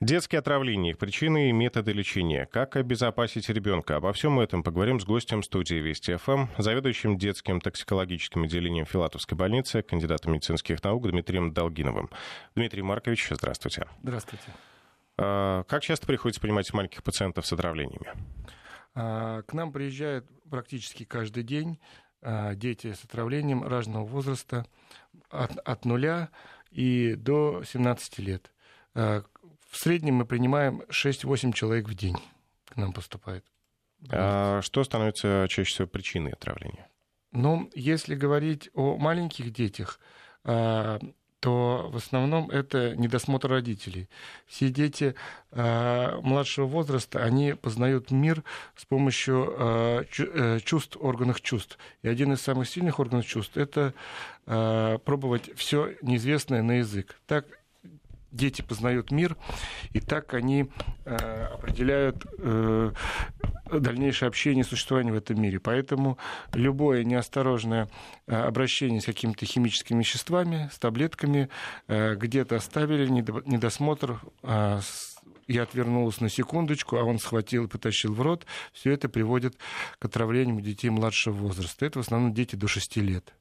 Детские отравления, их причины и методы лечения. Как обезопасить ребенка? Обо всем этом поговорим с гостем студии Вести ФМ, заведующим детским токсикологическим отделением Филатовской больницы, кандидатом медицинских наук Дмитрием Долгиновым. Дмитрий Маркович, здравствуйте. Здравствуйте. А, как часто приходится принимать маленьких пациентов с отравлениями? А, к нам приезжают практически каждый день а, дети с отравлением разного возраста от, от нуля и до 17 лет. В среднем мы принимаем 6-8 человек в день к нам поступает. А что становится чаще всего причиной отравления? Ну, если говорить о маленьких детях, а, то в основном это недосмотр родителей. Все дети а, младшего возраста, они познают мир с помощью а, э, чувств, органов чувств. И один из самых сильных органов чувств – это пробовать все неизвестное на язык. Так дети познают мир, и так они э, определяют э, дальнейшее общение и существование в этом мире. Поэтому любое неосторожное э, обращение с какими-то химическими веществами, с таблетками, э, где-то оставили недосмотр, э, я отвернулась на секундочку, а он схватил и потащил в рот. Все это приводит к отравлению детей младшего возраста. Это в основном дети до 6 лет.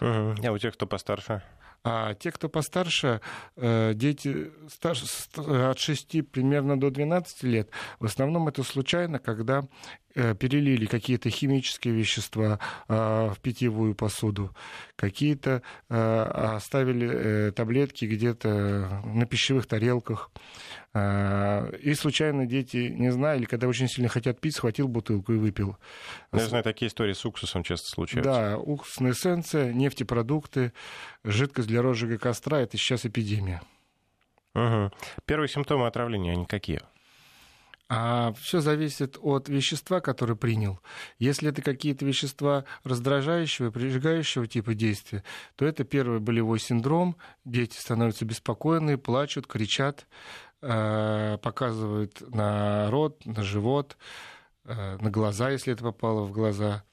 Угу. А у тех, кто постарше? А те, кто постарше, э, дети от 6 примерно до 12 лет, в основном это случайно, когда Э, перелили какие-то химические вещества а, в питьевую посуду, какие-то а, оставили э, таблетки где-то на пищевых тарелках. А, и случайно дети, не знаю, или когда очень сильно хотят пить, схватил бутылку и выпил. Я знаю, такие истории с уксусом часто случаются. Да, уксусная эссенция, нефтепродукты, жидкость для розжига костра — это сейчас эпидемия. Угу. Первые симптомы отравления, они какие? А все зависит от вещества, которое принял. Если это какие-то вещества раздражающего, прижигающего типа действия, то это первый болевой синдром. Дети становятся беспокойны, плачут, кричат, э, показывают на рот, на живот, э, на глаза, если это попало в глаза.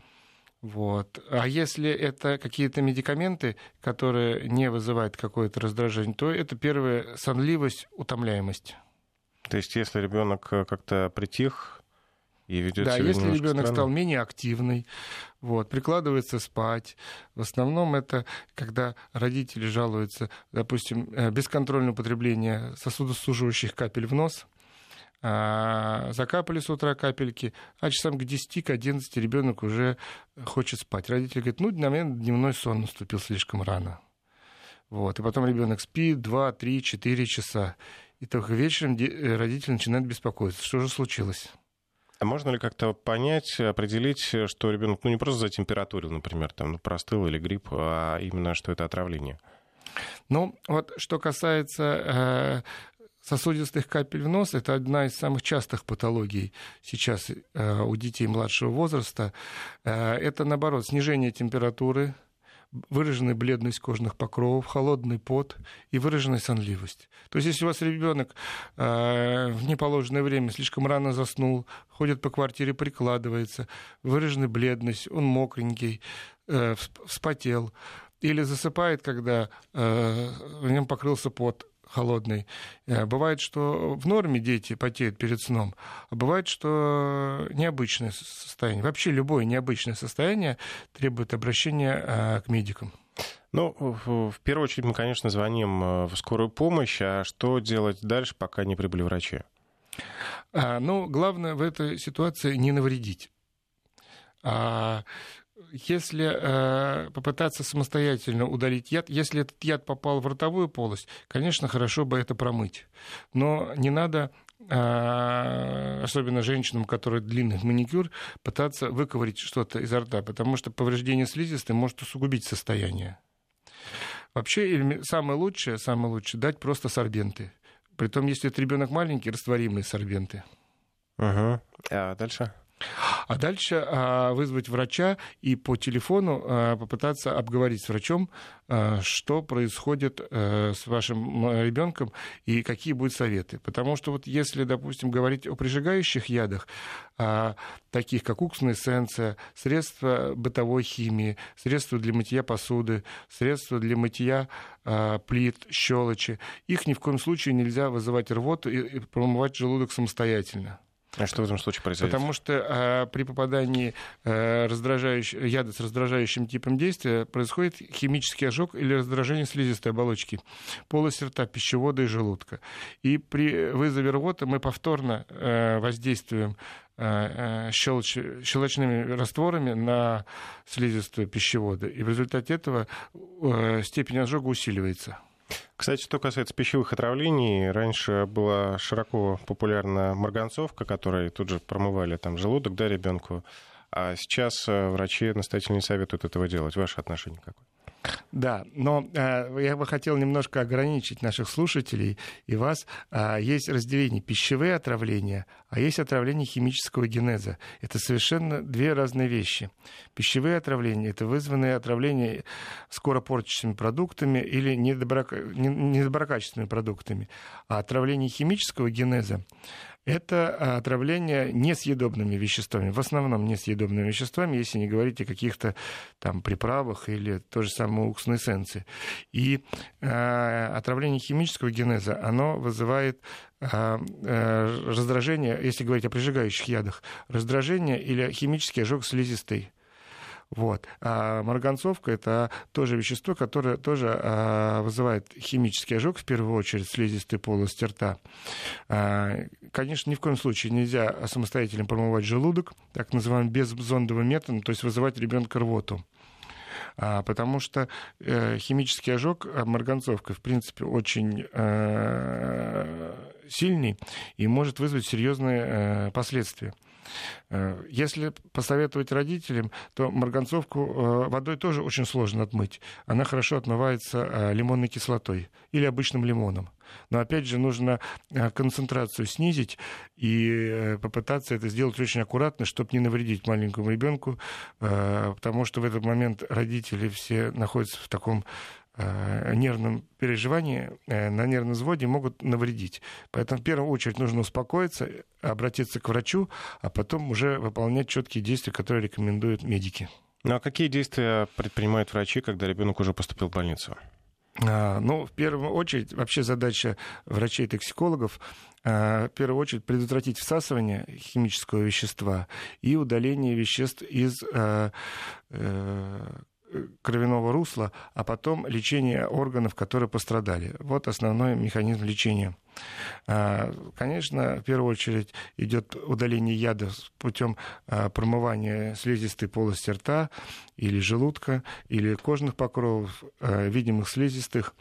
Вот. А если это какие-то медикаменты, которые не вызывают какое-то раздражение, то это первая сонливость, утомляемость. То есть, если ребенок э, как-то притих и ведет да, если ребенок странно... стал менее активный, вот, прикладывается спать. В основном это когда родители жалуются, допустим, э, бесконтрольное употребление сосудосуживающих капель в нос, а, закапали с утра капельки, а часам к 10, к 11 ребенок уже хочет спать. Родители говорят, ну, на меня дневной сон наступил слишком рано. Вот. И потом ребенок спит 2, 3, 4 часа. И только вечером э, родители начинают беспокоиться. Что же случилось? А можно ли как-то понять, определить, что ребенок ну, не просто затемпературил, например, там, ну, простыл или грипп, а именно, что это отравление? Ну, вот что касается э, сосудистых капель в нос, это одна из самых частых патологий сейчас э, у детей младшего возраста. Э, это, наоборот, снижение температуры, выраженная бледность кожных покровов, холодный пот и выраженная сонливость. То есть, если у вас ребенок э, в неположенное время слишком рано заснул, ходит по квартире, прикладывается, выраженная бледность, он мокренький, э, вспотел, или засыпает, когда э, в нем покрылся пот, холодный. Э, бывает, что в норме дети потеют перед сном, а бывает, что необычное состояние. Вообще любое необычное состояние требует обращения э, к медикам. Ну, в первую очередь мы, конечно, звоним э, в скорую помощь. А что делать дальше, пока не прибыли врачи? А, ну, главное в этой ситуации не навредить. А если э, попытаться самостоятельно удалить яд, если этот яд попал в ротовую полость, конечно, хорошо бы это промыть. Но не надо, э, особенно женщинам, у которых длинный маникюр, пытаться выковырить что-то изо рта, потому что повреждение слизистой может усугубить состояние. Вообще, самое лучшее, самое лучшее дать просто сорбенты. Притом, если это ребенок маленький, растворимые сорбенты. Угу. А дальше? А дальше а, вызвать врача и по телефону а, попытаться обговорить с врачом, а, что происходит а, с вашим ребенком и какие будут советы. Потому что вот если, допустим, говорить о прижигающих ядах, таких как уксусная эссенция, средства бытовой химии, средства для мытья посуды, средства для мытья плит, щелочи, их ни в коем случае нельзя вызывать рвоту и промывать желудок самостоятельно. А что в этом случае происходит? Потому что э, при попадании э, раздражающего, яда с раздражающим типом действия происходит химический ожог или раздражение слизистой оболочки полости рта, пищевода и желудка. И при вызове рвоты мы повторно э, воздействуем э, щелоч, щелочными растворами на слизистую пищевода. И в результате этого э, степень ожога усиливается. Кстати, что касается пищевых отравлений, раньше была широко популярна марганцовка, которой тут же промывали там желудок, да, ребенку. А сейчас э, врачи настоятельно не советуют этого делать. Ваше отношение какое? Да, но э, я бы хотел немножко ограничить наших слушателей и вас. Э, есть разделение пищевые отравления, а есть отравление химического генеза. Это совершенно две разные вещи. Пищевые отравления – это вызванные отравления скоро портящими продуктами или недоброкачественными продуктами. А отравление химического генеза это а, отравление несъедобными веществами, в основном несъедобными веществами, если не говорить о каких-то там приправах или то же самое уксусной эссенции. И э, отравление химического генеза, оно вызывает э, раздражение, если говорить о прижигающих ядах, раздражение или химический ожог слизистой вот. А марганцовка – это тоже вещество, которое тоже а, вызывает химический ожог, в первую очередь, слизистой полости рта. А, конечно, ни в коем случае нельзя самостоятельно промывать желудок, так называемым беззондовым методом, то есть вызывать ребенка рвоту. А, потому что э, химический ожог а, марганцовкой, в принципе, очень э, сильный и может вызвать серьезные э, последствия. Э, если посоветовать родителям, то марганцовку э, водой тоже очень сложно отмыть. Она хорошо отмывается э, лимонной кислотой или обычным лимоном. Но опять же нужно концентрацию снизить и попытаться это сделать очень аккуратно, чтобы не навредить маленькому ребенку, потому что в этот момент родители все находятся в таком нервном переживании, э, на нервном взводе могут навредить. Поэтому в первую очередь нужно успокоиться, обратиться к врачу, а потом уже выполнять четкие действия, которые рекомендуют медики. Ну а какие действия предпринимают врачи, когда ребенок уже поступил в больницу? А, ну, в первую очередь, вообще задача врачей-токсикологов а, в первую очередь предотвратить всасывание химического вещества и удаление веществ из а, кровяного русла, а потом лечение органов, которые пострадали. Вот основной механизм лечения. А, конечно, в первую очередь идет удаление яда путем а, промывания слизистой полости рта или желудка, или кожных покровов, а, видимых слизистых.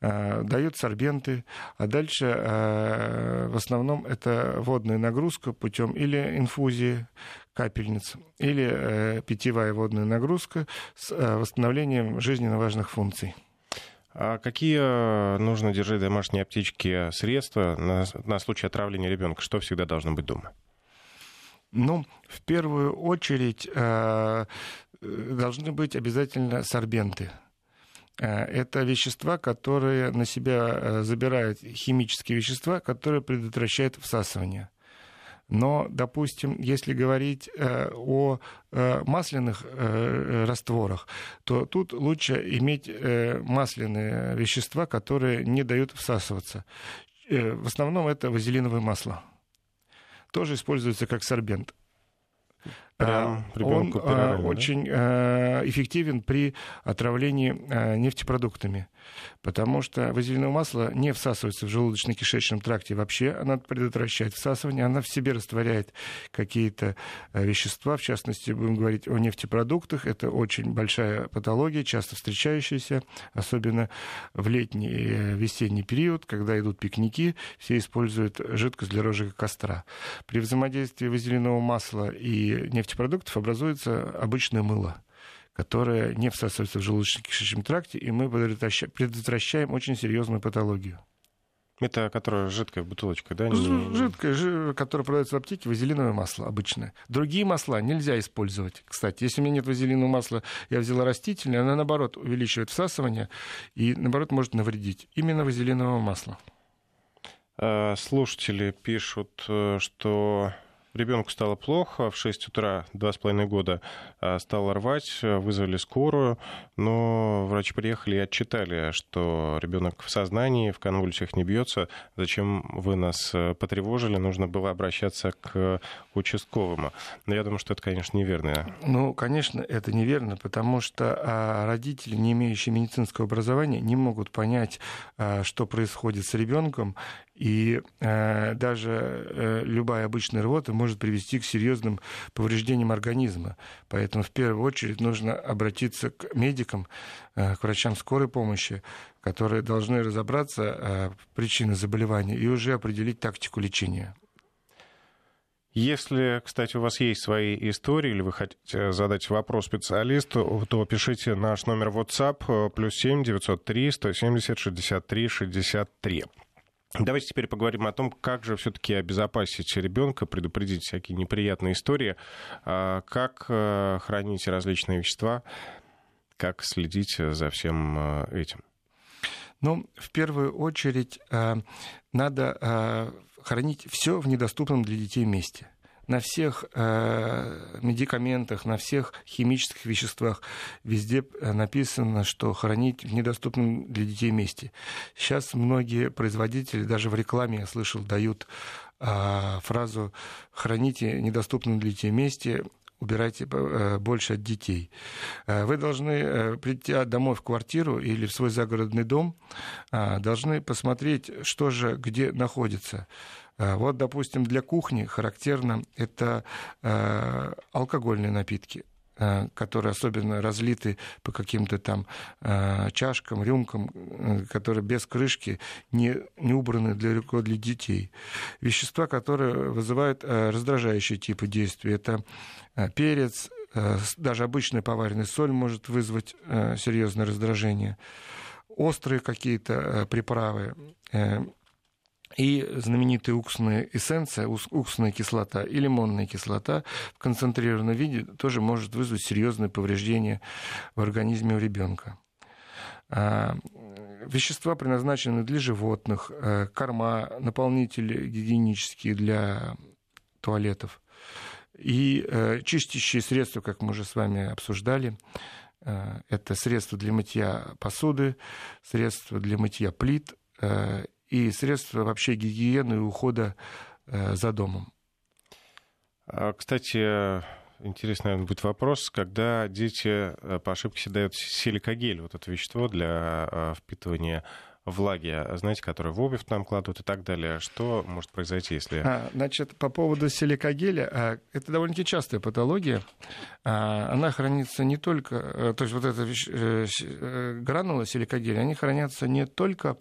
Дают сорбенты, а дальше в основном это водная нагрузка путем или инфузии, капельниц, или э, питьевая водная нагрузка с восстановлением жизненно важных функций. А какие э, нужно держать домашние аптечки средства на, на случай отравления ребенка? Что всегда должно быть дома? Ну, в первую очередь э, должны быть обязательно сорбенты. Э, это вещества, которые на себя э, забирают химические вещества, которые предотвращают всасывание. Но, допустим, если говорить э, о э, масляных э, растворах, то тут лучше иметь масляные вещества, которые не дают всасываться. В основном это вазелиновое масло. Тоже используется как сорбент. Прям а, он а, очень а, эффективен при отравлении нефтепродуктами, потому что вазелиновое масло не всасывается в желудочно-кишечном тракте вообще, она предотвращает всасывание, она в себе растворяет какие-то вещества, в частности, будем говорить о нефтепродуктах, это очень большая патология, часто встречающаяся, особенно в летний и весенний период, когда идут пикники, все используют жидкость для розжига костра. При взаимодействии вазелинового масла и нефтепродуктов нефтепродуктов образуется обычное мыло которое не всасывается в желудочно-кишечном тракте, и мы предотвращаем очень серьезную патологию. Это которая жидкая бутылочка, да? Жидкая, которая продается в аптеке, вазелиновое масло обычное. Другие масла нельзя использовать. Кстати, если у меня нет вазелинового масла, я взяла растительное, оно, наоборот, увеличивает всасывание и, наоборот, может навредить. Именно вазелиновое масло. Э, слушатели пишут, э, что Ребенку стало плохо, в 6 утра, 2,5 года, а, стало рвать, вызвали скорую, но врачи приехали и отчитали, что ребенок в сознании, в конвульсиях не бьется. Зачем вы нас э, потревожили? Нужно было обращаться к участковому. Но я думаю, что это, конечно, неверно. Ну, конечно, это неверно, потому что а, родители, не имеющие медицинского образования, не могут понять, а, что происходит с ребенком, и э, даже э, любая обычная рвота может привести к серьезным повреждениям организма. Поэтому в первую очередь нужно обратиться к медикам, э, к врачам скорой помощи, которые должны разобраться э, в заболевания и уже определить тактику лечения. Если, кстати, у вас есть свои истории или вы хотите задать вопрос специалисту, то пишите наш номер WhatsApp э, плюс 7 903 170 63 63. Давайте теперь поговорим о том, как же все-таки обезопасить ребенка, предупредить всякие неприятные истории, а, как э, хранить различные вещества, как следить за всем э, этим. Ну, в первую очередь, э, надо хранить все в недоступном для детей месте на всех э, медикаментах, на всех химических веществах везде э, написано, что хранить в недоступном для детей месте. Сейчас многие производители, даже в рекламе, я слышал, дают э, фразу «храните в недоступном для детей месте», убирайте э, больше от детей. Э, вы должны, прийти домой в квартиру или в свой загородный дом, должны посмотреть, что же где находится. Э, вот, допустим, для кухни характерно это э, алкогольные напитки э, которые особенно разлиты по каким-то там чашкам, рюмкам, которые без крышки, не, не убраны далеко для детей. Вещества, которые вызывают раздражающие типы действий. Это перец, даже обычная поваренная соль может вызвать серьезное раздражение. Острые какие-то приправы, и знаменитая уксусная эссенция, уксусная кислота и лимонная кислота в концентрированном виде тоже может вызвать серьезные повреждения в организме у ребенка. А, вещества предназначены для животных, э, корма, наполнители гигиенические для туалетов и э, чистящие средства, как мы уже с вами обсуждали, э, это средства для мытья посуды, средства для мытья плит и средства вообще гигиены и ухода э, за домом. А, кстати, интересный наверное, будет вопрос, когда дети э, по ошибке дают силикогель, вот это вещество для э, впитывания влаги, а, знаете, которые в обувь нам кладут и так далее. Что может произойти, если... А, значит, по поводу силикогеля, а, это довольно-таки частая патология. Она хранится не только... То есть вот эта вещь, гранула силикогеля, они хранятся не только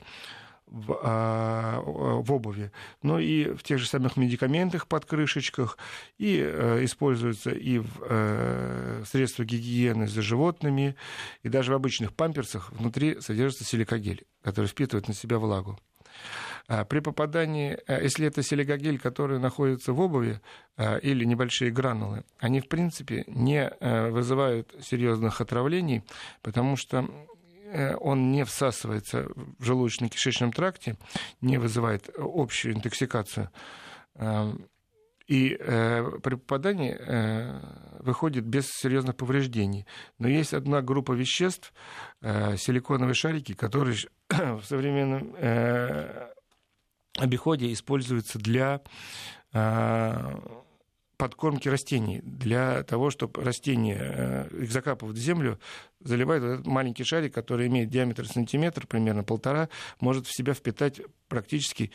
в, а, в обуви, но и в тех же самых медикаментах под крышечках, и э, используются и в э, средствах гигиены за животными, и даже в обычных памперсах внутри содержится силикогель, который впитывает на себя влагу. А при попадании, э, если это силикогель, который находится в обуви, или небольшие гранулы, они, в принципе, не вызывают серьезных отравлений, потому что он не всасывается в желудочно-кишечном тракте, не вызывает общую интоксикацию. Эм, и э, при попадании э, выходит без серьезных повреждений. Но есть одна группа веществ, э, силиконовые шарики, которые в современном э, обиходе используются для э, подкормки растений, для того, чтобы растения, э, их закапывают в землю, заливают этот маленький шарик, который имеет диаметр сантиметр, примерно полтора, может в себя впитать практически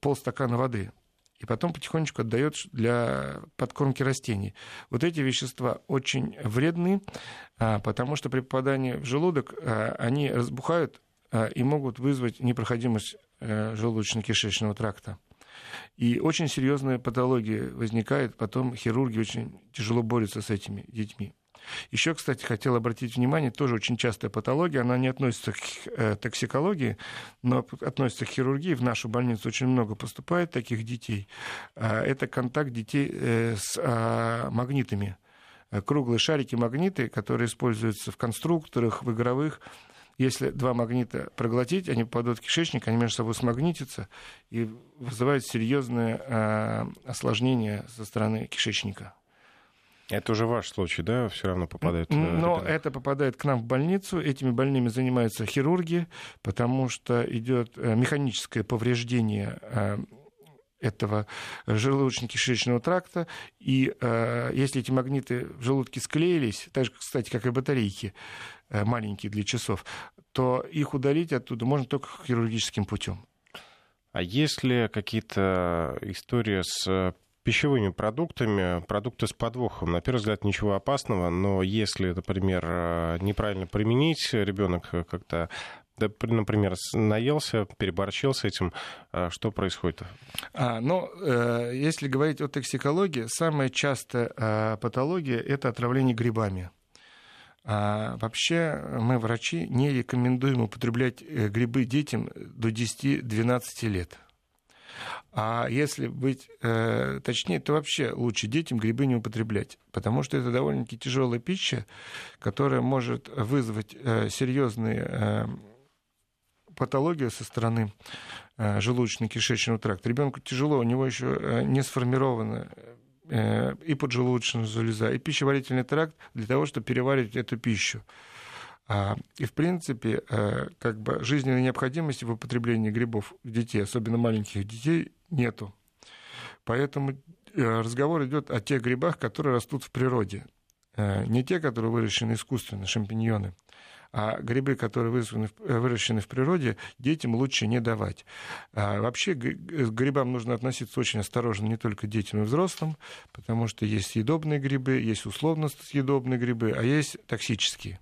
полстакана воды. И потом потихонечку отдает для подкормки растений. Вот эти вещества очень вредны, а, потому что при попадании в желудок а, они разбухают а, и могут вызвать непроходимость э, желудочно-кишечного тракта. И очень серьезная патология возникает, потом хирурги очень тяжело борются с этими детьми. Еще, кстати, хотел обратить внимание, тоже очень частая патология, она не относится к э, токсикологии, но относится к хирургии. В нашу больницу очень много поступает таких детей. А, это контакт детей э, с а, магнитами. Круглые шарики-магниты, которые используются в конструкторах, в игровых, если два магнита проглотить, они попадут в кишечник, они между собой смагнитятся и вызывают серьезное э, осложнение со стороны кишечника. Это уже ваш случай, да, все равно попадает? Но ребенок? это попадает к нам в больницу. Этими больными занимаются хирурги, потому что идет э, механическое повреждение э, этого желудочно-кишечного тракта. И э, если эти магниты в желудке склеились, так же, кстати, как и батарейки, Э, маленькие для часов, то их удалить оттуда можно только хирургическим путем. А есть ли какие-то истории с пищевыми продуктами, продукты с подвохом. На первый взгляд ничего опасного, но если, например, э, неправильно применить, ребенок как-то например, наелся, переборчил с этим, э, что происходит? А, ну, если говорить о токсикологии, самая частая патология – это отравление грибами. А вообще мы, врачи, не рекомендуем употреблять э, грибы детям до 10-12 лет. А если быть э, точнее, то вообще лучше детям грибы не употреблять, потому что это довольно-таки тяжелая пища, которая может вызвать э, серьезные э, патологии со стороны э, желудочно-кишечного тракта. Ребенку тяжело, у него еще э, не сформировано Э, и поджелудочная железа, и пищеварительный тракт для того, чтобы переваривать эту пищу. А, и, в принципе, э, как бы жизненной необходимости в употреблении грибов детей, особенно маленьких детей, нету. Поэтому э, разговор идет о тех грибах, которые растут в природе. Не те, которые выращены искусственно, шампиньоны, а грибы, которые вызваны, э, выращены в природе, детям лучше не давать. А вообще к грибам нужно относиться очень осторожно не только детям и взрослым, потому что есть съедобные грибы, есть условно съедобные грибы, а есть токсические.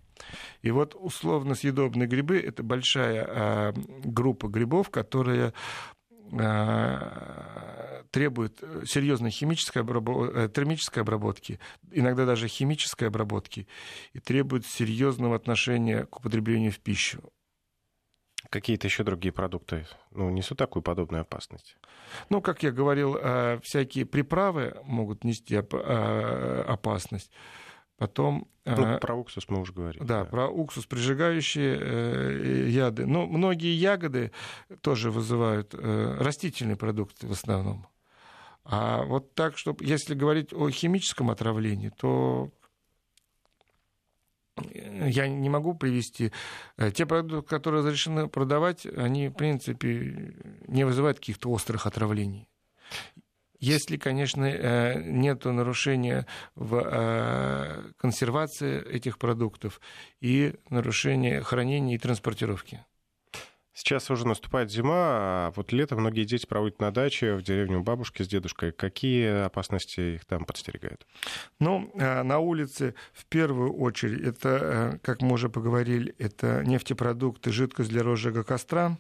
И вот условно съедобные грибы – это большая а, группа грибов, которые а, требует серьезной химической обработ... Э, термической обработки, иногда даже химической обработки, и требует серьезного отношения к употреблению в пищу. Какие-то еще другие продукты ну, несут такую подобную опасность? Ну, как я говорил, э, всякие приправы могут нести э, опасность. Потом... Ну, про уксус мы уже говорили. Да, да. про уксус, прижигающие э, яды. Но многие ягоды тоже вызывают э, растительные продукты в основном. А вот так, чтобы, если говорить о химическом отравлении, то я не могу привести. Э, те продукты, которые разрешены продавать, они, в принципе, не вызывают каких-то острых отравлений. Если, конечно, э, нет нарушения в э, консервации этих продуктов и нарушения хранения и транспортировки. Сейчас уже наступает зима, а вот лето многие дети проводят на даче в деревне у бабушки с дедушкой. Какие опасности их там подстерегают? Ну, э, на улице в первую очередь, это, как мы уже поговорили, это нефтепродукты, жидкость для розжига костра,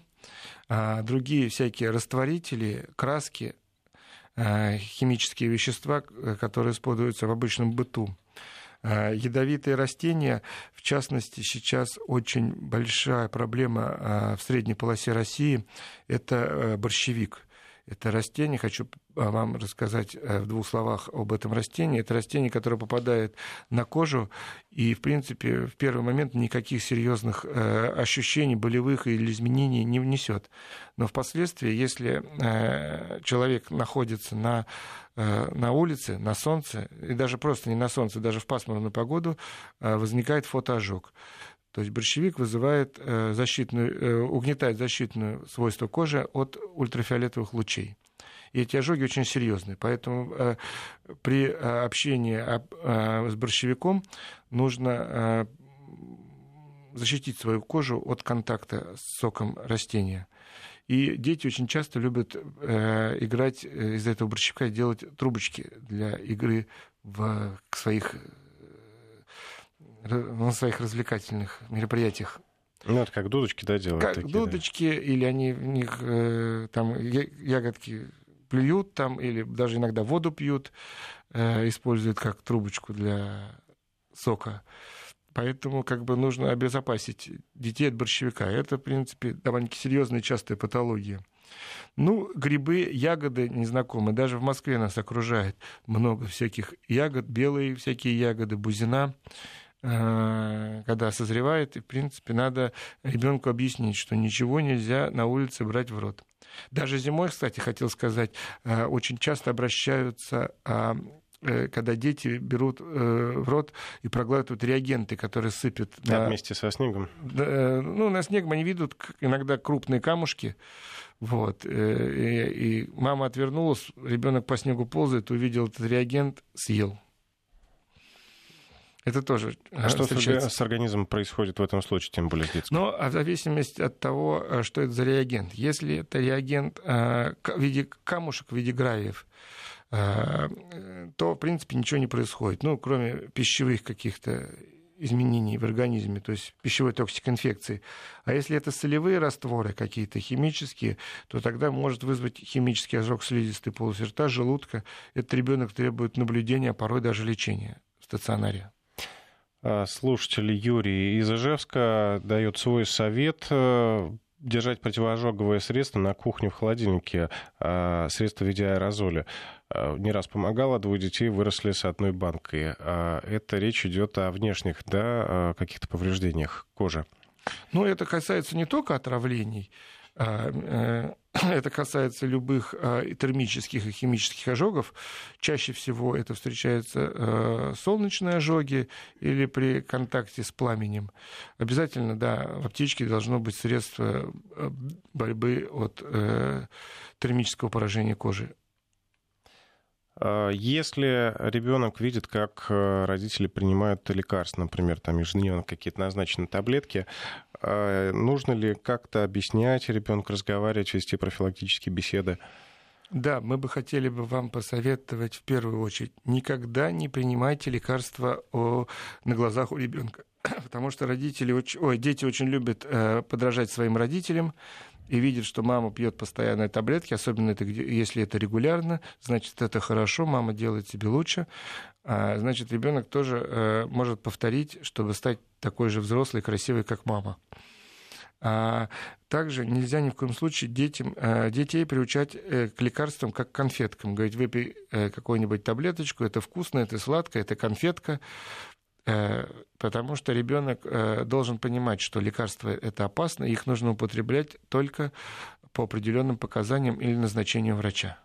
а другие всякие растворители, краски, химические вещества, э, которые используются в обычном быту. Э, ядовитые растения, в частности, сейчас очень большая проблема в средней полосе России – это борщевик. Это растение, хочу вам рассказать э, в двух словах об этом растении. Это растение, которое попадает на кожу и, в принципе, в первый момент никаких серьезных э, ощущений, болевых или изменений не внесет. Но впоследствии, если э, человек находится на на улице, на солнце, и даже просто не на солнце, даже в пасмурную погоду, возникает фотоожог. То есть борщевик вызывает защитную, угнетает защитное свойство кожи от ультрафиолетовых лучей. И эти ожоги очень серьезные. Поэтому э, при э, общении э, с борщевиком нужно э, защитить свою кожу от контакта с соком растения. И дети очень часто любят э, играть э, из этого борщевика и делать трубочки для игры в своих, э, на своих развлекательных мероприятиях. Ну, это как дудочки, да, делают? Как такие, дудочки, да. или они в них э, там ягодки плюют там или даже иногда воду пьют, используют как трубочку для сока. Поэтому как бы нужно обезопасить детей от борщевика. Это, в принципе, довольно-таки серьезная частая патология. Ну, грибы, ягоды незнакомые. Даже в Москве нас окружает много всяких ягод, белые всякие ягоды, бузина э, когда созревает, и, в принципе, надо ребенку объяснить, что ничего нельзя на улице брать в рот. Даже зимой, кстати, хотел сказать, э, очень часто обращаются а, э, когда дети берут в рот и проглатывают реагенты, которые сыпят. Да, на... вместе со снегом. Ну, на снегом они видят иногда крупные камушки, вот. Э, и, и мама отвернулась, ребенок по снегу ползает, увидел этот реагент, съел. Это тоже А что с организмом происходит в этом случае, тем более с детским? Ну, а в зависимости от того, э, что это за реагент. Если это реагент в виде камушек, в виде гравиев, то, в принципе, ничего не происходит. Ну, кроме пищевых каких-то изменений в организме, то есть пищевой токсикоинфекции. А если это солевые растворы какие-то химические, то тогда может вызвать химический ожог слизистой полости рта, желудка. Этот ребенок требует наблюдения, а порой даже лечения в стационаре. А, слушатель Юрий из Ижевска дает свой совет э, держать противоожоговое средство на кухне в холодильнике, а, средство в виде аэрозоля. А, не раз помогало, двое детей выросли с одной банкой. А, это речь идет о внешних, да, каких-то повреждениях кожи. Ну, это касается не только отравлений, э, это касается любых термических и химических ожогов. Чаще всего это встречаются э, солнечные ожоги или при контакте с пламенем. Обязательно, да, в аптечке должно быть средство э, борьбы от термического поражения кожи. А, если ребенок видит, как э, родители принимают лекарства, например, там ежедневно какие-то назначенные таблетки, а, нужно ли как-то объяснять ребенку, разговаривать, вести профилактические беседы? Да, мы бы хотели бы вам посоветовать в первую очередь никогда не принимайте лекарства о, на глазах у ребенка, потому что родители, ой, дети очень любят э, подражать своим родителям, и видит, что мама пьет постоянные таблетки, особенно это, если это регулярно, значит, это хорошо, мама делает себе лучше, а, значит, ребенок тоже э, может повторить, чтобы стать такой же взрослой, красивой, как мама. А также нельзя ни в коем случае детям, э, детей приучать э, к лекарствам как к конфеткам. Говорить, выпей э, какую-нибудь таблеточку, это вкусно, это сладко, это конфетка. Потому что ребенок должен понимать, что лекарства это опасно, их нужно употреблять только по определенным показаниям или назначению врача.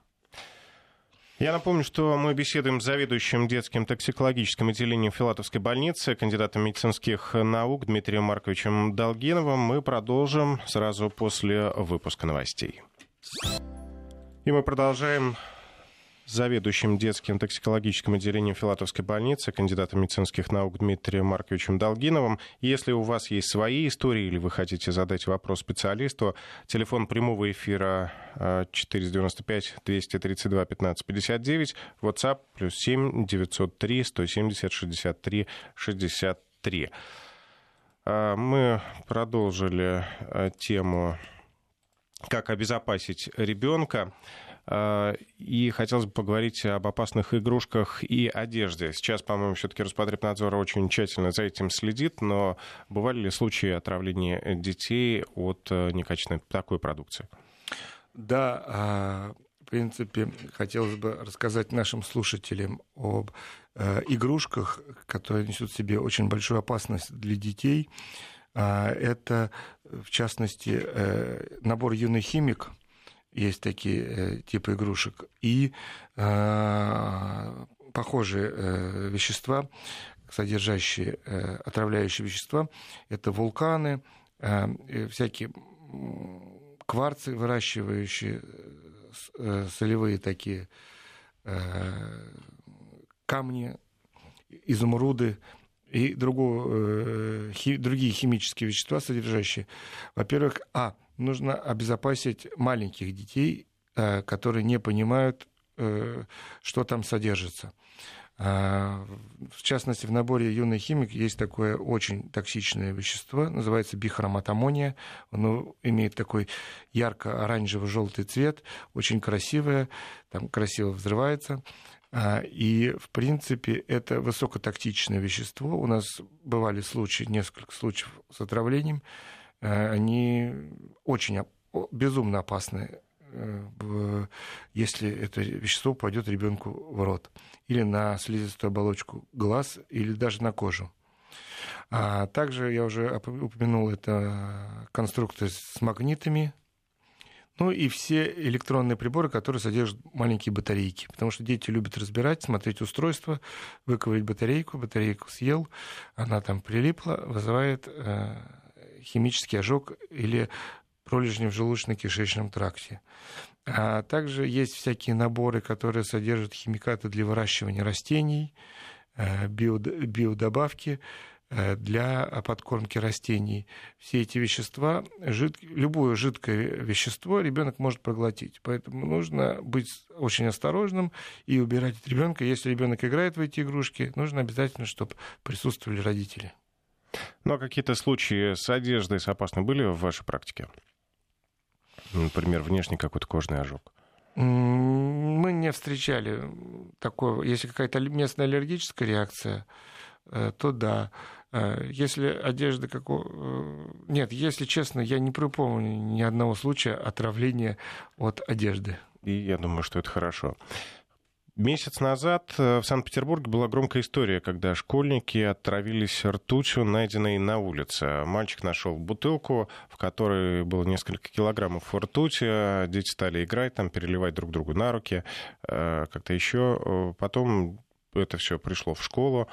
Я напомню, что мы беседуем с заведующим детским токсикологическим отделением Филатовской больницы, кандидатом медицинских наук Дмитрием Марковичем Долгиновым. Мы продолжим сразу после выпуска новостей. И мы продолжаем заведующим детским токсикологическим отделением Филатовской больницы, кандидатом медицинских наук Дмитрием Марковичем Долгиновым. Если у вас есть свои истории или вы хотите задать вопрос специалисту, телефон прямого эфира 495 232 15 59, WhatsApp плюс 7 903 170 63 63. Мы продолжили а, тему как обезопасить ребенка. А, и хотелось бы поговорить об опасных игрушках и одежде. Сейчас, по-моему, все-таки Роспотребнадзор очень тщательно за этим следит, но бывали ли случаи отравления детей от э, некачественной такой продукции? Да, а, в принципе, хотелось бы рассказать нашим слушателям об э, игрушках, которые несут в себе очень большую опасность для детей. А, это, в частности, э, набор «Юный химик», есть такие э, типы игрушек, и э, похожие э, вещества, содержащие отравляющие вещества, это вулканы, всякие кварцы, выращивающие солевые такие камни, изумруды и другого, другие химические вещества, содержащие, во-первых, а, нужно обезопасить маленьких детей, э, которые не понимают, э, что там содержится. А, в частности, в наборе «Юный химик» есть такое очень токсичное вещество, называется бихроматамония. Оно имеет такой ярко-оранжево-желтый цвет, очень красивое, там красиво взрывается. И, в принципе, это высокотактичное вещество. У нас бывали случаи, несколько случаев с отравлением. А, они очень безумно опасны Э, если это вещество пойдет ребенку в рот, или на слизистую оболочку глаз, или даже на кожу. А также я уже упомянул это конструкторы с магнитами, ну и все электронные приборы, которые содержат маленькие батарейки. Потому что дети любят разбирать, смотреть устройство, выковырять батарейку, батарейку съел, она там прилипла, вызывает э, химический ожог или пролежни в желудочно-кишечном тракте. А также есть всякие наборы, которые содержат химикаты для выращивания растений, э, биодобавки э, для подкормки растений. Все эти вещества, жид... любое жидкое вещество ребенок может проглотить. Поэтому нужно быть очень осторожным и убирать от ребенка. Если ребенок играет в эти игрушки, нужно обязательно, чтобы присутствовали родители. Ну а какие-то случаи с одеждой с опасной были в вашей практике? Например, внешний какой-то кожный ожог? Мы не встречали такого. Если какая-то местная аллергическая реакция, э, то да. Э, если одежда какого... Э, нет, если честно, я не припомню ни одного случая отравления от одежды. И я думаю, что это хорошо. Месяц назад э, в Санкт-Петербурге была громкая история, когда школьники отравились ртутью, найденной на улице. Мальчик нашел бутылку, в которой было несколько килограммов ртути. Дети стали играть, там, переливать друг другу на руки, э, как-то еще. Потом это все пришло в школу.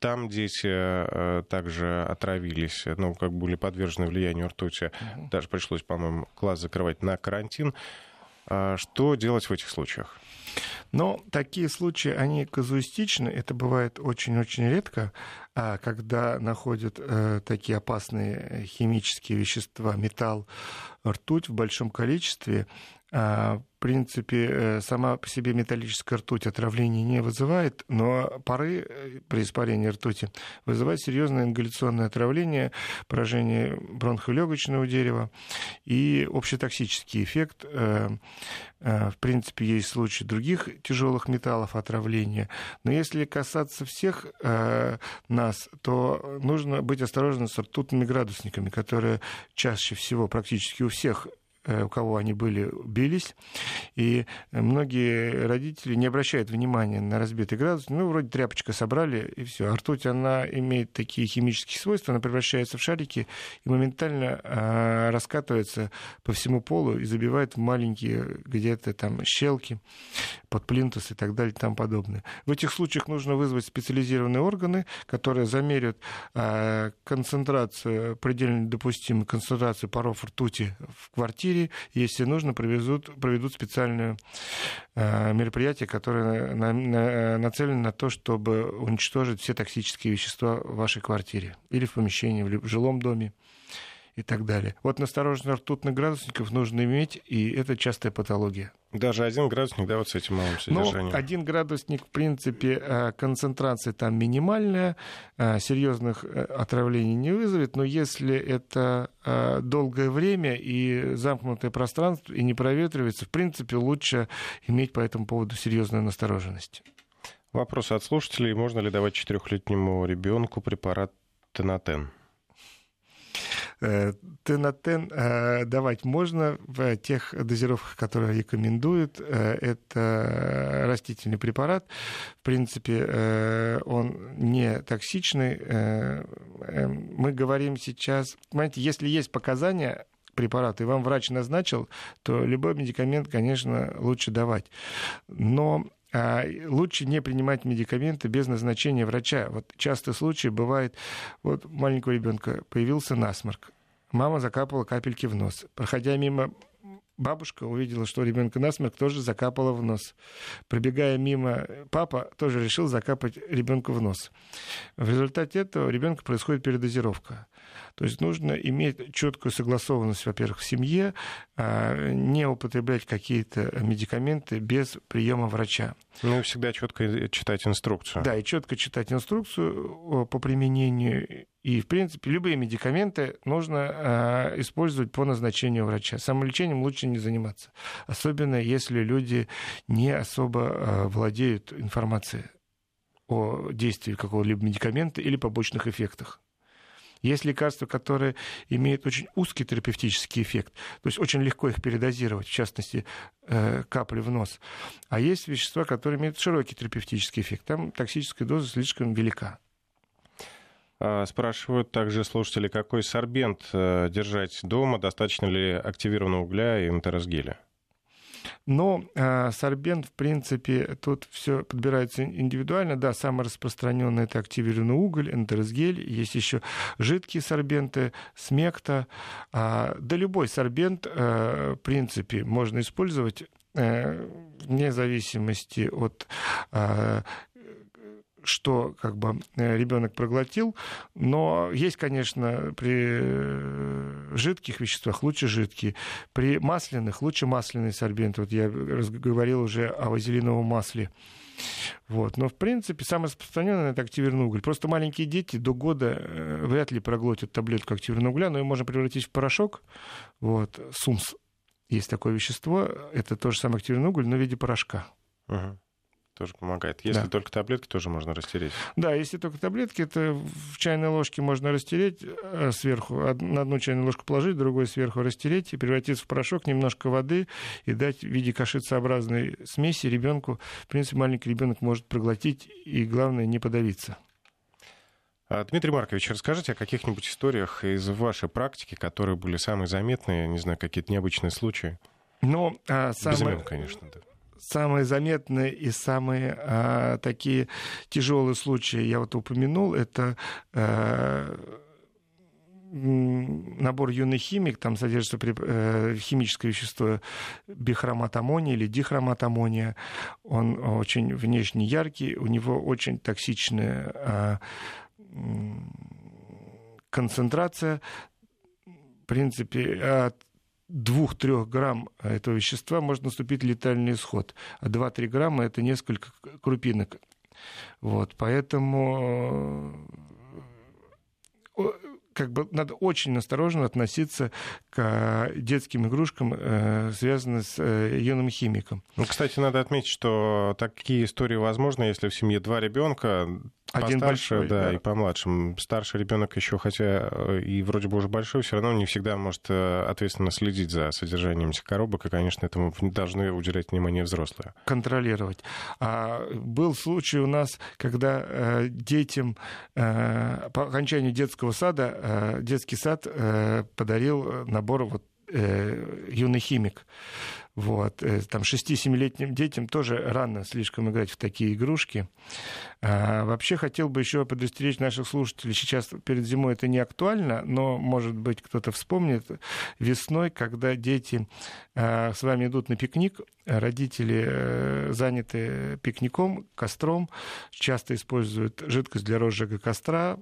Там дети э, также отравились, ну, как были подвержены влиянию ртути. Даже пришлось, по-моему, класс закрывать на карантин. А что делать в этих случаях? Но такие случаи, они казуистичны, это бывает очень-очень редко, а когда находят э, такие опасные химические вещества, металл, ртуть в большом количестве, в принципе, э, сама по себе металлическая ртуть отравления не вызывает, но пары э, при испарении ртути вызывают серьезное ингаляционное отравление, поражение бронхолегочного дерева и общетоксический эффект. Э, в принципе, есть случаи других тяжелых металлов отравления. Но если касаться всех нас, то нужно быть осторожным с ртутными градусниками, которые чаще всего практически у всех у кого они были, бились. И многие родители не обращают внимания на разбитый градус. Ну, вроде тряпочка собрали, и все. А ртуть, она имеет такие химические свойства, она превращается в шарики и моментально э, раскатывается по всему полу и забивает в маленькие где-то там щелки под плинтус и так далее и тому подобное. В этих случаях нужно вызвать специализированные органы, которые замерят э, концентрацию, предельно допустимую концентрацию паров ртути в квартире, Сирии. Если нужно, проведут, проведут специальное э, мероприятие, которое на, на, нацелено на то, чтобы уничтожить все токсические вещества в вашей квартире или в помещении, в жилом доме и так далее. Вот настороженных ртутных градусников нужно иметь, и это частая патология. Даже один градусник, да, вот с этим малым ну, содержанием? Ну, один градусник, в принципе, э, концентрация там минимальная, э, серьезных э, отравлений не вызовет, но если это долгое время и замкнутое пространство, и не проветривается, в принципе, лучше иметь по этому поводу серьезную настороженность. Вопрос от слушателей. Можно ли давать четырехлетнему ребенку препарат Тенатен? Э, Тенатен э, давать можно в тех дозировках, которые рекомендуют. Э, это растительный препарат. В принципе, он не токсичный. Мы говорим сейчас... Понимаете, если есть показания препарат, и вам врач назначил, то любой медикамент, конечно, лучше давать. Но лучше не принимать медикаменты без назначения врача. Вот часто случаи бывает, вот маленького ребенка появился насморк, мама закапала капельки в нос. Проходя мимо бабушка увидела, что ребенка насморк, тоже закапала в нос. Пробегая мимо, папа тоже решил закапать ребенку в нос. В результате этого у ребенка происходит передозировка. То есть нужно иметь четкую согласованность, во-первых, в семье, а, не употреблять какие-то медикаменты без приема врача. Ну всегда четко читать инструкцию. Да, и четко читать инструкцию по применению. И, в принципе, любые медикаменты нужно э, использовать по назначению врача. Самолечением лучше не заниматься. Особенно если люди не особо э, владеют информацией о действии какого-либо медикамента или побочных эффектах. Есть лекарства, которые имеют очень узкий терапевтический эффект, то есть очень легко их передозировать, в частности, э, капли в нос. А есть вещества, которые имеют широкий терапевтический эффект. Там токсическая доза слишком велика. А, спрашивают также слушатели, какой сорбент э, держать дома, достаточно ли активированного угля и энтеросгеля? Но э, сорбент, в принципе, тут все подбирается индивидуально. Да, самый распространенный это активированный уголь, энтеросгель. Есть еще жидкие сорбенты, смекта. А, да любой сорбент, э, в принципе, можно использовать э, вне зависимости от э, что как бы э, ребенок проглотил, но есть, конечно, при э, жидких веществах лучше жидкие, при масляных лучше масляный сорбент. Вот я говорил уже о вазелиновом масле. Вот. Но, в принципе, самое распространенное это активированный уголь. Просто маленькие дети до года э, вряд ли проглотят таблетку активированного угля, но ее можно превратить в порошок. Вот. СУМС есть такое вещество. Это тоже самый активированный уголь, но в виде порошка. Uh-huh тоже помогает. Если да. только таблетки, тоже можно растереть. Да, если только таблетки, это в чайной ложке можно растереть э, сверху, на одну чайную ложку положить, другой сверху растереть и превратиться в порошок, немножко воды и дать в виде кашицеобразной смеси ребенку. В принципе, маленький ребенок может проглотить и, главное, не подавиться. А, Дмитрий Маркович, расскажите о каких-нибудь историях из вашей практики, которые были самые заметные, не знаю, какие-то необычные случаи. Ну, а самое... Без имен, конечно, да самые заметные и самые а, такие тяжелые случаи я вот упомянул, это а, набор юный химик, там содержится э, химическое вещество бихромат аммония или дихромат аммония. Он очень внешне яркий, у него очень токсичная а, концентрация. В принципе, от 2-3 грамм этого вещества может наступить летальный исход, а 2-3 грамма это несколько крупинок. Вот, поэтому э, как бы надо очень осторожно относиться к детским игрушкам, э, связанным с э, юным химиком. Ну, кстати, надо отметить, что такие истории возможны, если в семье два ребенка, один постарше, большой, да, да, и помладше. Старший ребенок еще, хотя э, и вроде бы уже большой, все равно не всегда может э, ответственно следить за содержанием этих коробок, и, конечно, этому должны уделять внимание взрослые. Контролировать. А, был случай у нас, когда э, детям по окончанию детского сада детский сад подарил набор вот юный химик. Вот. Э, там 6-7-летним детям тоже рано слишком играть в такие игрушки. А, вообще хотел бы еще предостеречь наших слушателей. Сейчас перед зимой это не актуально, но, может быть, кто-то вспомнит. Весной, когда дети а, с вами идут на пикник, родители э, заняты пикником, костром, часто используют жидкость для розжига костра,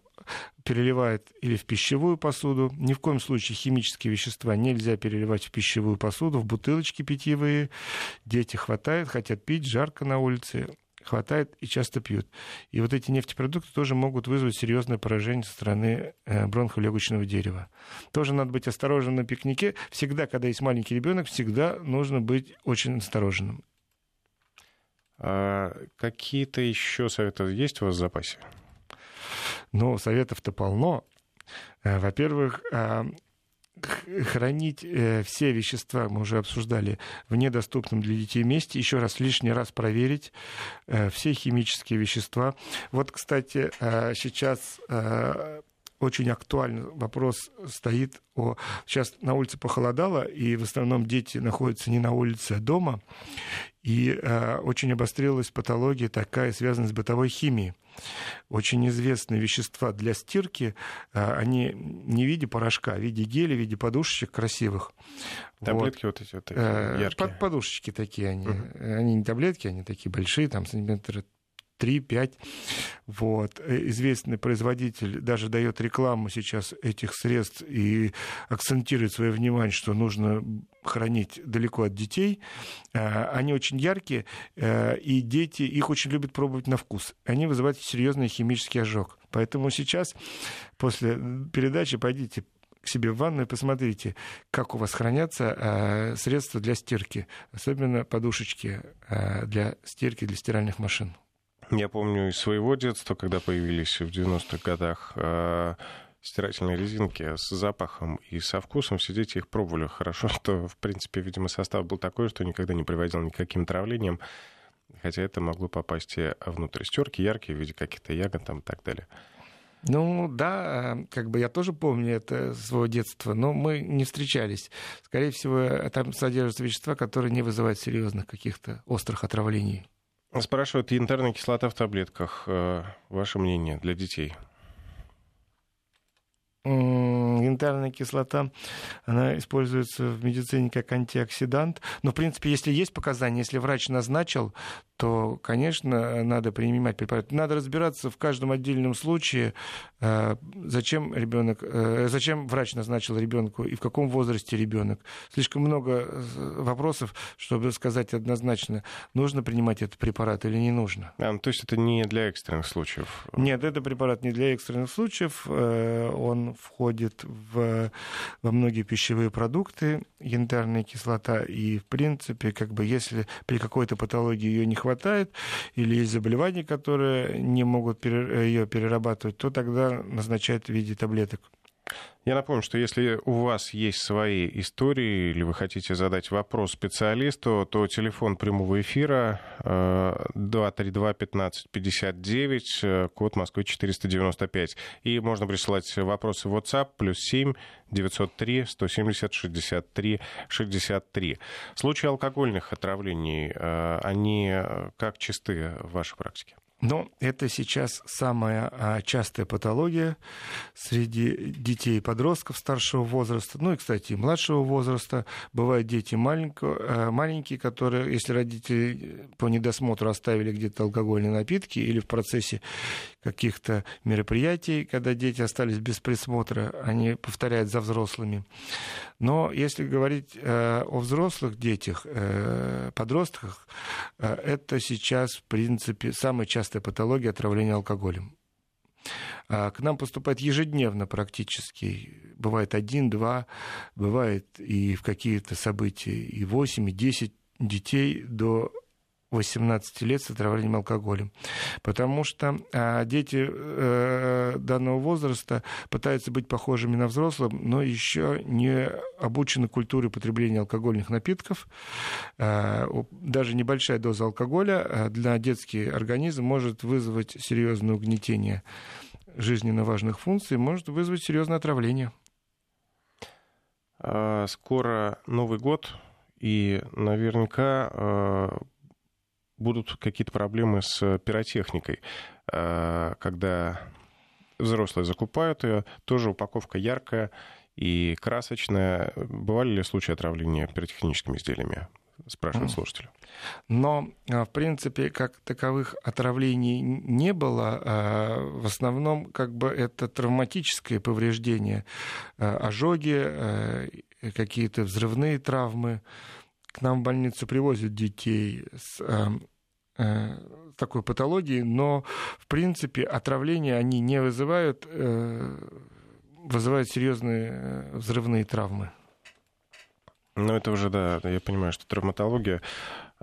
переливают или в пищевую посуду. Ни в коем случае химические вещества нельзя переливать в пищевую посуду, в бутылочки питьевые. Дети хватают, хотят пить, жарко на улице хватает и часто пьют. И вот эти нефтепродукты тоже могут вызвать серьезное поражение со стороны э, бронхолегочного дерева. Тоже надо быть осторожным на пикнике. Всегда, когда есть маленький ребенок, всегда нужно быть очень осторожным. А какие-то еще советы есть у вас в запасе? Ну, советов-то полно. Э, во-первых, а, хранить э, все вещества, мы уже обсуждали, в недоступном для детей месте, еще раз, лишний раз проверить э, все химические вещества. Вот, кстати, э, сейчас э, очень актуальный вопрос стоит о... Сейчас на улице похолодало, и в основном дети находятся не на улице, а дома. И э, очень обострилась патология такая, связанная с бытовой химией. Очень известные вещества для стирки, э, они не в виде порошка, а в виде геля, в виде подушечек красивых. Таблетки вот, вот эти вот такие, э, яркие. Под, подушечки такие они. Uh-huh. Они не таблетки, они такие большие, там сантиметра 3-5. Вот. Э, известный производитель даже дает рекламу сейчас этих средств и акцентирует свое внимание, что нужно хранить далеко от детей. Э, они очень яркие, э, и дети их очень любят пробовать на вкус. Они вызывают серьезный химический ожог. Поэтому сейчас, после передачи, пойдите к себе в ванную посмотрите, как у вас хранятся средства для стирки, особенно подушечки для стирки, для стиральных машин. Я помню из своего детства, когда появились в 90-х годах э, стирательные резинки с запахом и со вкусом, все дети их пробовали хорошо, что, в принципе, видимо, состав был такой, что никогда не приводил никаким травлением, хотя это могло попасть и внутрь стерки, яркие в виде каких-то ягод там и так далее. Ну да, как бы я тоже помню это своего детства, но мы не встречались. Скорее всего, там содержатся вещества, которые не вызывают серьезных каких-то острых отравлений. Спрашивают, янтарная кислота в таблетках. Э, ваше мнение для детей? Янтарная кислота, она используется в медицине как антиоксидант. Но, в принципе, если есть показания, если врач назначил, то, конечно, надо принимать препараты. Надо разбираться в каждом отдельном случае, э, зачем ребенок, э, зачем врач назначил ребенку и в каком возрасте ребенок. Слишком много э, вопросов, чтобы сказать однозначно, нужно принимать этот препарат или не нужно. А, то есть это не для экстренных случаев? Нет, это препарат не для экстренных случаев. Он входит в, во многие пищевые продукты, янтарная кислота, и, в принципе, как бы, если при какой-то патологии ее не хватает, или есть заболевания, которые не могут ее перерабатывать, то тогда назначают в виде таблеток. Я напомню, что если у вас есть свои истории или вы хотите задать вопрос специалисту, то телефон прямого эфира 232-1559, э, код Москвы 495. И можно присылать вопросы в WhatsApp плюс 7 903 170 63 63. Случаи алкогольных отравлений, э, они э, как чисты в вашей практике? Но это сейчас самая а, частая патология среди детей и подростков старшего возраста, ну и, кстати, младшего возраста. Бывают дети маленькие, маленькие, которые, если родители по недосмотру оставили где-то алкогольные напитки или в процессе каких-то мероприятий, когда дети остались без присмотра, они повторяют за взрослыми. Но если говорить э, о взрослых детях, э, подростках, э, это сейчас, в принципе, самая частая патология отравления алкоголем. А к нам поступает ежедневно практически. Бывает один, два, бывает и в какие-то события и 8, и 10 детей до 18 лет с отравлением алкоголем. Потому что а, дети э, данного возраста пытаются быть похожими на взрослых, но еще не обучены культуре потребления алкогольных напитков. А, даже небольшая доза алкоголя а, для детский организм может вызвать серьезное угнетение жизненно важных функций, может вызвать серьезное отравление. Скоро Новый год, и наверняка будут какие-то проблемы с пиротехникой, э, когда взрослые закупают ее, тоже упаковка яркая и красочная. Бывали ли случаи отравления пиротехническими изделиями? спрашивают слушатели. Но, э, в принципе, как таковых отравлений не было. А в основном, как бы, это травматическое повреждение, э, ожоги, какие-то взрывные травмы, к нам в больницу привозят детей с э, э, такой патологией, но, в принципе, отравления они не вызывают, э, вызывают серьезные взрывные травмы. Ну, это уже, да, я понимаю, что травматология.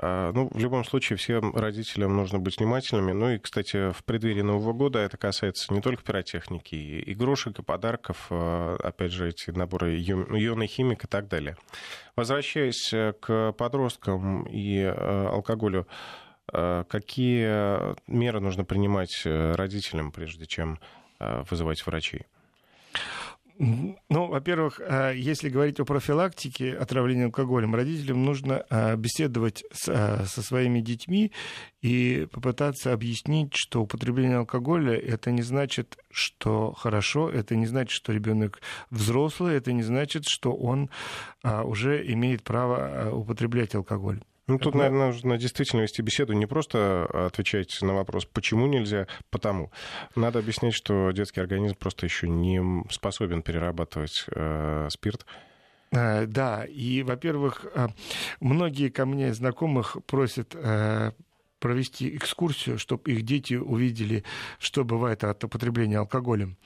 А, ну, в любом случае, всем родителям нужно быть внимательными. Ну и, кстати, в преддверии Нового года это касается не только пиротехники, игрушек и подарков, а, опять же, эти наборы ионный химик и так далее. Возвращаясь э, к подросткам и э, алкоголю, э, какие меры нужно принимать родителям, прежде чем вызывать врачей? Ну, во-первых, а, если говорить о профилактике отравления алкоголем, родителям нужно а, беседовать с, а, со своими детьми и попытаться объяснить, что употребление алкоголя это не значит, что хорошо, это не значит, что ребенок взрослый, это не значит, что он уже имеет право употреблять алкоголь. Ну, тут, наверное, нужно действительно вести беседу, не просто отвечать на вопрос, почему нельзя, потому. Надо объяснять, что детский организм просто еще не способен перерабатывать э, спирт. Э, да, и, во-первых, э, многие ко мне знакомых просят э, провести экскурсию, чтобы их дети увидели, что бывает от употребления алкоголем.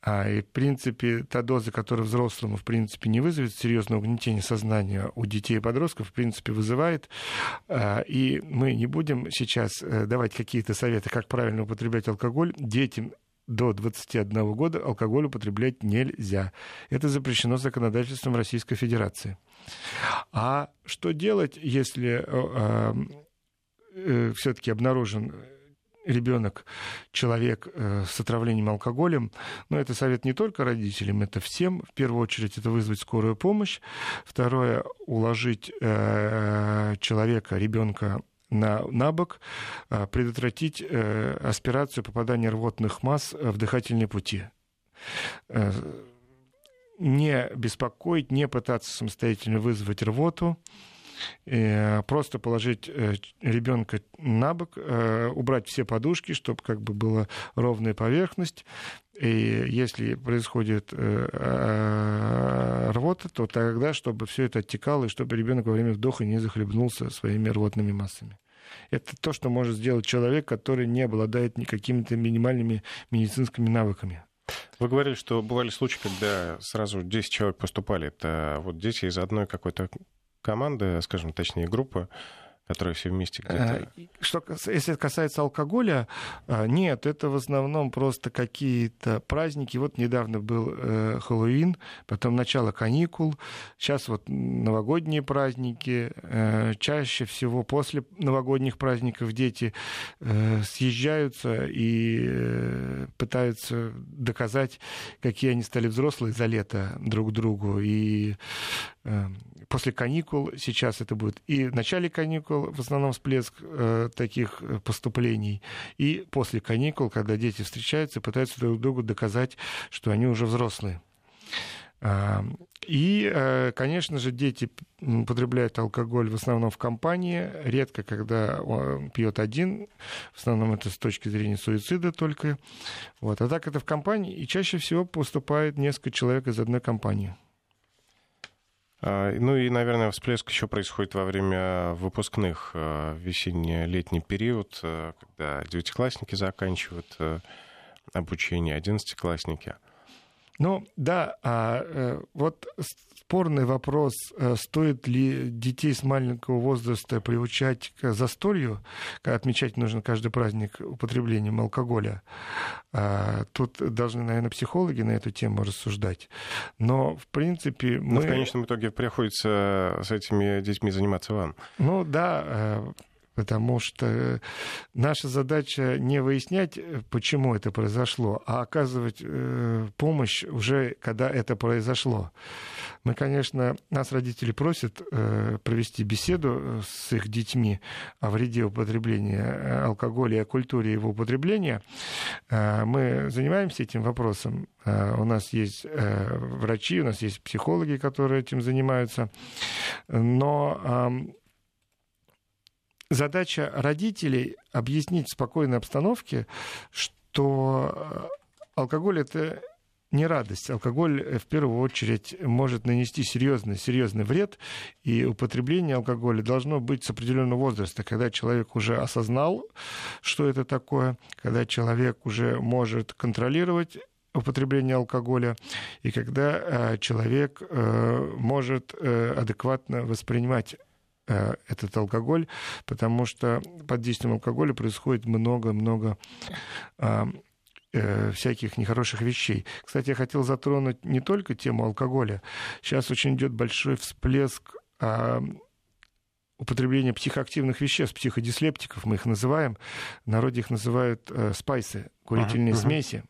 А, и, в принципе, та доза, которая взрослому, в принципе, не вызовет серьезного угнетения сознания у детей и подростков, в принципе, вызывает. А, и мы не будем сейчас давать какие-то советы, как правильно употреблять алкоголь детям до 21 года алкоголь употреблять нельзя. Это запрещено законодательством Российской Федерации. А что делать, если э, э, все-таки обнаружен ребенок, человек э, с отравлением алкоголем, но это совет не только родителям, это всем. В первую очередь это вызвать скорую помощь. Второе, уложить э, человека, ребенка на, на бок, а, предотвратить э, аспирацию попадания рвотных масс в дыхательные пути э, не беспокоить, не пытаться самостоятельно вызвать рвоту, э, просто положить ребенка на бок, убрать все подушки, чтобы как бы была ровная поверхность. И если происходит рвота, то тогда, чтобы все это оттекало, и чтобы ребенок во время вдоха не захлебнулся своими рвотными массами. Это то, что может сделать человек, который не обладает никакими-то минимальными медицинскими навыками. Вы говорили, что бывали случаи, когда сразу 10 человек поступали. Это вот дети из одной какой-то команды, скажем, точнее, группы, которые все вместе где-то... Э, что, если касается алкоголя, э, нет, это в основном просто какие-то праздники. Вот недавно был э, Хэллоуин, потом начало каникул, сейчас вот новогодние праздники. Э, чаще всего после новогодних праздников дети э, съезжаются и пытаются доказать, какие они стали взрослые за лето друг другу. И после каникул, сейчас это будет и в начале каникул, в основном всплеск э, таких э, поступлений, и после каникул, когда дети встречаются, пытаются друг другу доказать, что они уже взрослые. А, и, э, конечно же, дети потребляют алкоголь в основном в компании, редко, когда он пьет один, в основном это с точки зрения суицида только. Вот. А так это в компании, и чаще всего поступает несколько человек из одной компании. А, ну и, наверное, всплеск еще происходит во время выпускных а, весенне-летний период, а, когда девятиклассники заканчивают обучение, одиннадцатиклассники. Ну да, э, вот спорный вопрос, э, стоит ли детей с маленького возраста приучать к застолью, отмечать нужно каждый праздник употреблением алкоголя. А, тут должны, наверное, психологи на эту тему рассуждать. Но, в принципе, мы... Но в конечном итоге приходится с этими детьми заниматься вам. Ну да, э, потому что наша задача не выяснять, почему это произошло, а оказывать э, помощь уже, когда это произошло. Мы, конечно, нас родители просят э, провести беседу с их детьми о вреде употребления э, алкоголя и о культуре его употребления. Мы занимаемся этим вопросом. У нас есть врачи, у нас есть психологи, которые этим занимаются. Но задача родителей объяснить в спокойной обстановке, что э, алкоголь это не радость. Алкоголь э, в первую очередь может нанести серьезный, серьезный вред, и употребление алкоголя должно быть с определенного возраста, когда человек уже осознал, что это такое, когда человек уже может контролировать употребление алкоголя, и когда э, человек э, может э, адекватно воспринимать этот алкоголь, потому что под действием алкоголя происходит много-много а, э, всяких нехороших вещей. Кстати, я хотел затронуть не только тему алкоголя. Сейчас очень идет большой всплеск а, употребления психоактивных веществ, психодислептиков, мы их называем. В народе их называют э, спайсы, курительные uh-huh, смеси.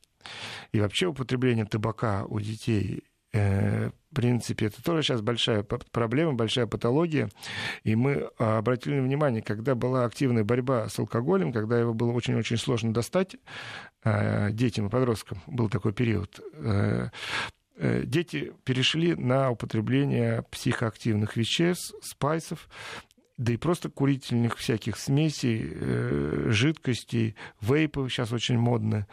И вообще употребление табака у детей Э, в принципе, это тоже сейчас большая проблема, большая патология. И мы а, обратили внимание, когда была активная борьба с алкоголем, когда его было очень-очень сложно достать а, детям и подросткам, был такой период, э, э, дети перешли на употребление психоактивных веществ, спайсов, да и просто курительных всяких смесей, э, жидкостей, вейпы сейчас очень модно.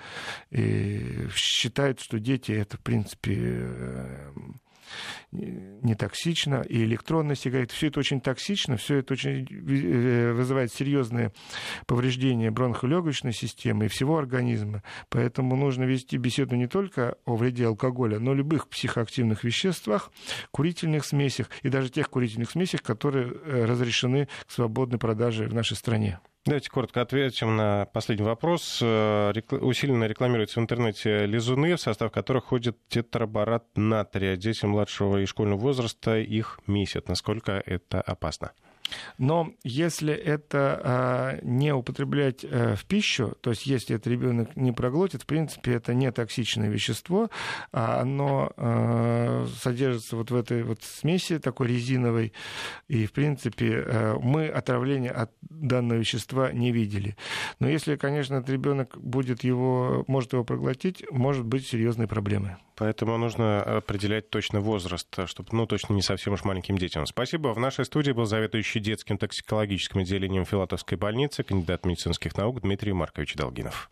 И считают, что дети это, в принципе, э, не токсично, и электронная сигарета. Все это очень токсично, все это очень э, вызывает серьезные повреждения бронхолегочной системы и всего организма. Поэтому нужно вести беседу не только о вреде алкоголя, но и любых психоактивных веществах, курительных смесях и даже тех курительных смесях, которые э, разрешены к свободной продаже в нашей стране. Давайте коротко ответим на последний вопрос. Э, усиленно рекламируются в интернете лизуны, в состав которых входит тетраборат натрия. Дети младшего и школьного возраста их месяц. Насколько это опасно? Но если это а, не употреблять а, в пищу, то есть если этот ребенок не проглотит, в принципе, это не токсичное вещество, а оно а, содержится вот в этой вот смеси такой резиновой, и, в принципе, а, мы отравления от данного вещества не видели. Но если, конечно, этот ребенок будет его, может его проглотить, может быть серьезные проблемы. Поэтому нужно определять точно возраст, чтобы, ну, точно не совсем уж маленьким детям. Спасибо. В нашей студии был заведующий детским токсикологическим отделением Филатовской больницы, кандидат медицинских наук Дмитрий Маркович Долгинов.